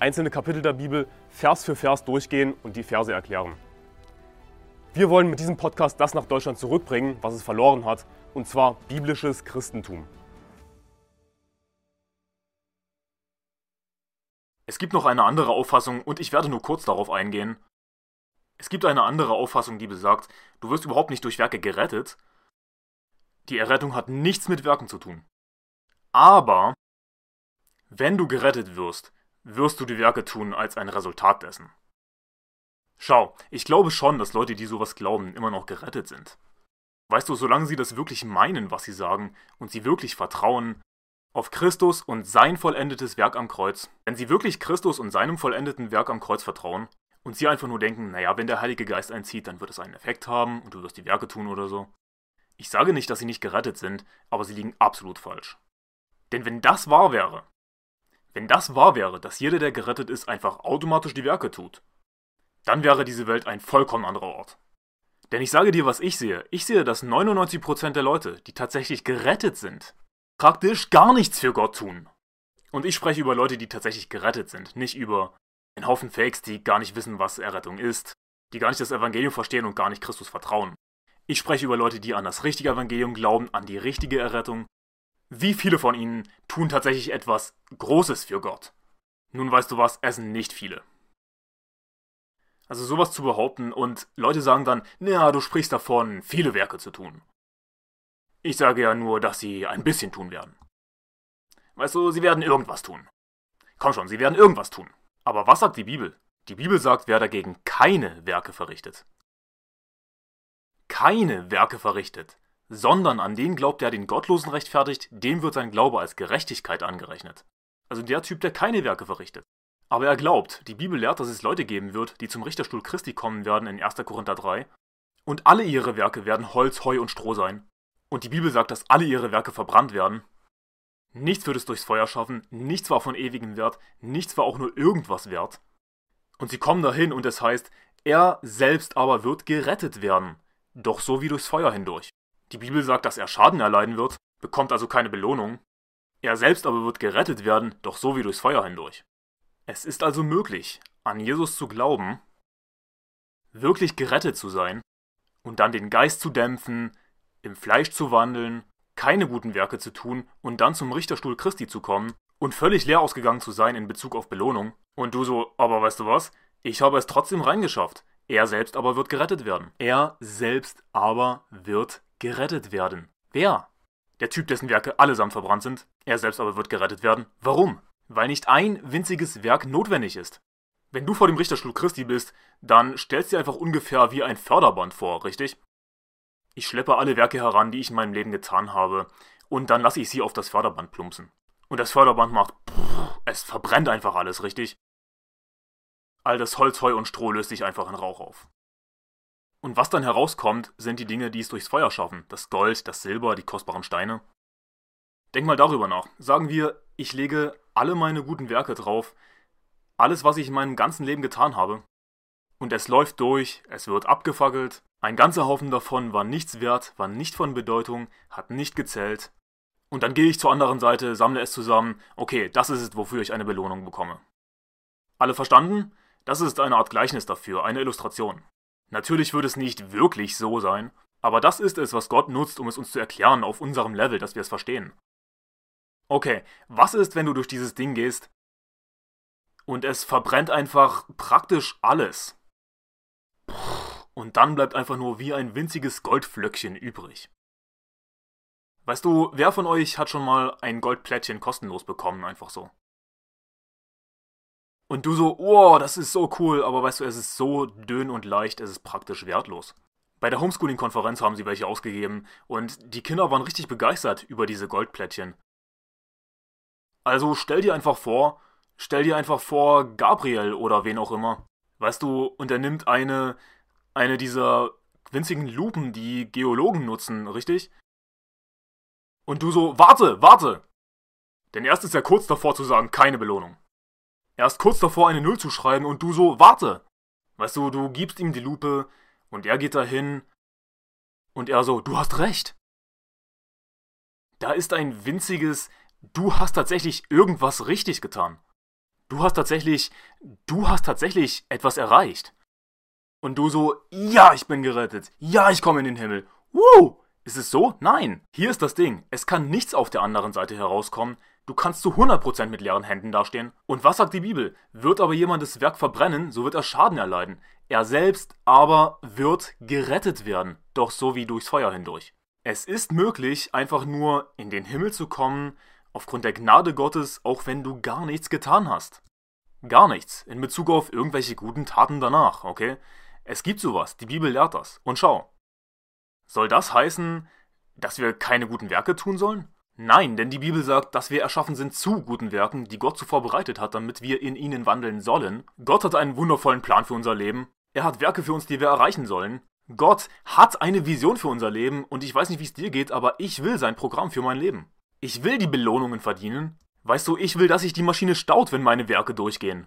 einzelne Kapitel der Bibel Vers für Vers durchgehen und die Verse erklären. Wir wollen mit diesem Podcast das nach Deutschland zurückbringen, was es verloren hat, und zwar biblisches Christentum. Es gibt noch eine andere Auffassung und ich werde nur kurz darauf eingehen. Es gibt eine andere Auffassung, die besagt, du wirst überhaupt nicht durch Werke gerettet. Die Errettung hat nichts mit Werken zu tun. Aber wenn du gerettet wirst, wirst du die Werke tun als ein Resultat dessen. Schau, ich glaube schon, dass Leute, die sowas glauben, immer noch gerettet sind. Weißt du, solange sie das wirklich meinen, was sie sagen, und sie wirklich vertrauen auf Christus und sein vollendetes Werk am Kreuz, wenn sie wirklich Christus und seinem vollendeten Werk am Kreuz vertrauen, und sie einfach nur denken, naja, wenn der Heilige Geist einzieht, dann wird es einen Effekt haben und du wirst die Werke tun oder so. Ich sage nicht, dass sie nicht gerettet sind, aber sie liegen absolut falsch. Denn wenn das wahr wäre, wenn das wahr wäre, dass jeder, der gerettet ist, einfach automatisch die Werke tut, dann wäre diese Welt ein vollkommen anderer Ort. Denn ich sage dir, was ich sehe. Ich sehe, dass 99% der Leute, die tatsächlich gerettet sind, praktisch gar nichts für Gott tun. Und ich spreche über Leute, die tatsächlich gerettet sind, nicht über einen Haufen Fakes, die gar nicht wissen, was Errettung ist, die gar nicht das Evangelium verstehen und gar nicht Christus vertrauen. Ich spreche über Leute, die an das richtige Evangelium glauben, an die richtige Errettung wie viele von ihnen tun tatsächlich etwas Großes für Gott? Nun weißt du was, es sind nicht viele. Also sowas zu behaupten und Leute sagen dann, naja, du sprichst davon, viele Werke zu tun. Ich sage ja nur, dass sie ein bisschen tun werden. Weißt du, sie werden irgendwas tun. Komm schon, sie werden irgendwas tun. Aber was sagt die Bibel? Die Bibel sagt, wer dagegen keine Werke verrichtet. Keine Werke verrichtet sondern an den glaubt, der den Gottlosen rechtfertigt, dem wird sein Glaube als Gerechtigkeit angerechnet. Also der Typ, der keine Werke verrichtet. Aber er glaubt, die Bibel lehrt, dass es Leute geben wird, die zum Richterstuhl Christi kommen werden in 1. Korinther 3, und alle ihre Werke werden Holz, Heu und Stroh sein. Und die Bibel sagt, dass alle ihre Werke verbrannt werden. Nichts wird es durchs Feuer schaffen, nichts war von ewigem Wert, nichts war auch nur irgendwas wert. Und sie kommen dahin und es heißt, er selbst aber wird gerettet werden, doch so wie durchs Feuer hindurch. Die Bibel sagt, dass er Schaden erleiden wird, bekommt also keine Belohnung. Er selbst aber wird gerettet werden, doch so wie durchs Feuer hindurch. Es ist also möglich, an Jesus zu glauben, wirklich gerettet zu sein und dann den Geist zu dämpfen, im Fleisch zu wandeln, keine guten Werke zu tun und dann zum Richterstuhl Christi zu kommen und völlig leer ausgegangen zu sein in Bezug auf Belohnung. Und du so, aber weißt du was? Ich habe es trotzdem reingeschafft. Er selbst aber wird gerettet werden. Er selbst aber wird gerettet werden. Wer? Der Typ, dessen Werke allesamt verbrannt sind. Er selbst aber wird gerettet werden. Warum? Weil nicht ein winziges Werk notwendig ist. Wenn du vor dem Richterstuhl Christi bist, dann stellst du dir einfach ungefähr wie ein Förderband vor, richtig? Ich schleppe alle Werke heran, die ich in meinem Leben getan habe, und dann lasse ich sie auf das Förderband plumpsen. Und das Förderband macht, pff, es verbrennt einfach alles, richtig? All das Holz, Heu und Stroh löst sich einfach in Rauch auf. Und was dann herauskommt, sind die Dinge, die es durchs Feuer schaffen. Das Gold, das Silber, die kostbaren Steine. Denk mal darüber nach. Sagen wir, ich lege alle meine guten Werke drauf, alles, was ich in meinem ganzen Leben getan habe. Und es läuft durch, es wird abgefackelt, ein ganzer Haufen davon war nichts wert, war nicht von Bedeutung, hat nicht gezählt. Und dann gehe ich zur anderen Seite, sammle es zusammen, okay, das ist es, wofür ich eine Belohnung bekomme. Alle verstanden? Das ist eine Art Gleichnis dafür, eine Illustration. Natürlich wird es nicht wirklich so sein, aber das ist es, was Gott nutzt, um es uns zu erklären auf unserem Level, dass wir es verstehen. Okay, was ist, wenn du durch dieses Ding gehst und es verbrennt einfach praktisch alles? Und dann bleibt einfach nur wie ein winziges Goldflöckchen übrig. Weißt du, wer von euch hat schon mal ein Goldplättchen kostenlos bekommen, einfach so? Und du so, oh, das ist so cool, aber weißt du, es ist so dünn und leicht, es ist praktisch wertlos. Bei der Homeschooling-Konferenz haben sie welche ausgegeben und die Kinder waren richtig begeistert über diese Goldplättchen. Also stell dir einfach vor, stell dir einfach vor, Gabriel oder wen auch immer, Weißt du, und er nimmt eine, eine dieser winzigen Lupen, die Geologen nutzen, richtig? Und du so, warte, warte! Denn erst ist er kurz davor zu sagen, keine Belohnung. Er ist kurz davor, eine Null zu schreiben und du so, warte! Weißt du, du gibst ihm die Lupe und er geht dahin und er so, du hast recht. Da ist ein winziges, du hast tatsächlich irgendwas richtig getan. Du hast tatsächlich, du hast tatsächlich etwas erreicht. Und du so, ja, ich bin gerettet. Ja, ich komme in den Himmel. Woo! Ist es so? Nein. Hier ist das Ding. Es kann nichts auf der anderen Seite herauskommen. Du kannst zu 100% mit leeren Händen dastehen. Und was sagt die Bibel? Wird aber jemand das Werk verbrennen, so wird er Schaden erleiden. Er selbst aber wird gerettet werden, doch so wie durchs Feuer hindurch. Es ist möglich, einfach nur in den Himmel zu kommen, aufgrund der Gnade Gottes, auch wenn du gar nichts getan hast. Gar nichts in Bezug auf irgendwelche guten Taten danach, okay? Es gibt sowas, die Bibel lehrt das. Und schau. Soll das heißen, dass wir keine guten Werke tun sollen? Nein, denn die Bibel sagt, dass wir erschaffen sind zu guten Werken, die Gott zuvor bereitet hat, damit wir in ihnen wandeln sollen. Gott hat einen wundervollen Plan für unser Leben. Er hat Werke für uns, die wir erreichen sollen. Gott hat eine Vision für unser Leben und ich weiß nicht, wie es dir geht, aber ich will sein Programm für mein Leben. Ich will die Belohnungen verdienen. Weißt du, ich will, dass sich die Maschine staut, wenn meine Werke durchgehen.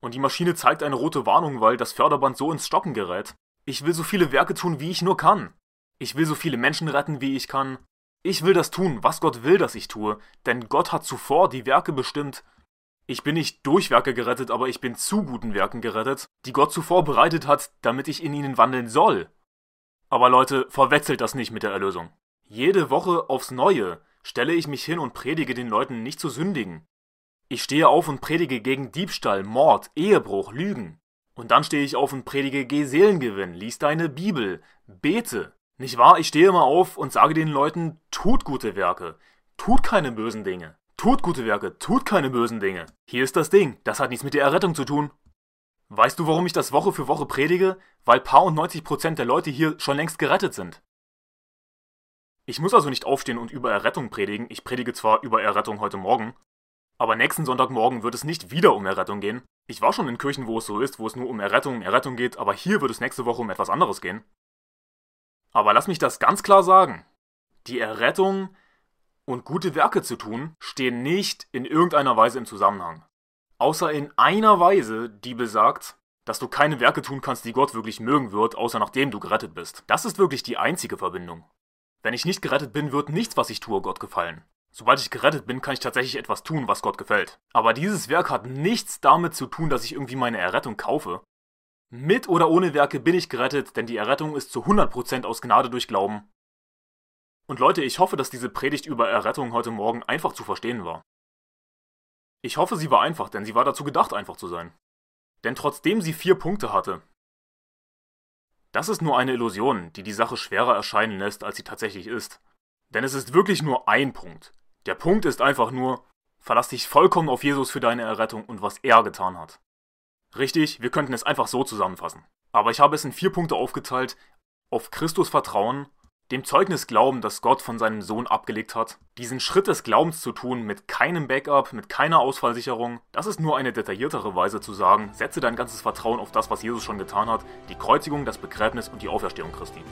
Und die Maschine zeigt eine rote Warnung, weil das Förderband so ins Stocken gerät. Ich will so viele Werke tun, wie ich nur kann. Ich will so viele Menschen retten, wie ich kann. Ich will das tun, was Gott will, dass ich tue, denn Gott hat zuvor die Werke bestimmt. Ich bin nicht durch Werke gerettet, aber ich bin zu guten Werken gerettet, die Gott zuvor bereitet hat, damit ich in ihnen wandeln soll. Aber Leute, verwechselt das nicht mit der Erlösung. Jede Woche aufs Neue stelle ich mich hin und predige den Leuten nicht zu sündigen. Ich stehe auf und predige gegen Diebstahl, Mord, Ehebruch, Lügen. Und dann stehe ich auf und predige geh Seelengewinn, lies deine Bibel, bete. Nicht wahr? Ich stehe immer auf und sage den Leuten, tut gute Werke, tut keine bösen Dinge. Tut gute Werke, tut keine bösen Dinge. Hier ist das Ding, das hat nichts mit der Errettung zu tun. Weißt du, warum ich das Woche für Woche predige? Weil paar und 90 Prozent der Leute hier schon längst gerettet sind. Ich muss also nicht aufstehen und über Errettung predigen. Ich predige zwar über Errettung heute Morgen, aber nächsten Sonntagmorgen wird es nicht wieder um Errettung gehen. Ich war schon in Kirchen, wo es so ist, wo es nur um Errettung, Errettung geht, aber hier wird es nächste Woche um etwas anderes gehen. Aber lass mich das ganz klar sagen. Die Errettung und gute Werke zu tun stehen nicht in irgendeiner Weise im Zusammenhang. Außer in einer Weise, die besagt, dass du keine Werke tun kannst, die Gott wirklich mögen wird, außer nachdem du gerettet bist. Das ist wirklich die einzige Verbindung. Wenn ich nicht gerettet bin, wird nichts, was ich tue, Gott gefallen. Sobald ich gerettet bin, kann ich tatsächlich etwas tun, was Gott gefällt. Aber dieses Werk hat nichts damit zu tun, dass ich irgendwie meine Errettung kaufe. Mit oder ohne Werke bin ich gerettet, denn die Errettung ist zu 100% aus Gnade durch Glauben. Und Leute, ich hoffe, dass diese Predigt über Errettung heute Morgen einfach zu verstehen war. Ich hoffe, sie war einfach, denn sie war dazu gedacht, einfach zu sein. Denn trotzdem sie vier Punkte hatte, das ist nur eine Illusion, die die Sache schwerer erscheinen lässt, als sie tatsächlich ist. Denn es ist wirklich nur ein Punkt. Der Punkt ist einfach nur, verlass dich vollkommen auf Jesus für deine Errettung und was er getan hat. Richtig, wir könnten es einfach so zusammenfassen. Aber ich habe es in vier Punkte aufgeteilt. Auf Christus vertrauen, dem Zeugnis glauben, das Gott von seinem Sohn abgelegt hat, diesen Schritt des Glaubens zu tun mit keinem Backup, mit keiner Ausfallsicherung, das ist nur eine detailliertere Weise zu sagen, setze dein ganzes Vertrauen auf das, was Jesus schon getan hat, die Kreuzigung, das Begräbnis und die Auferstehung Christi.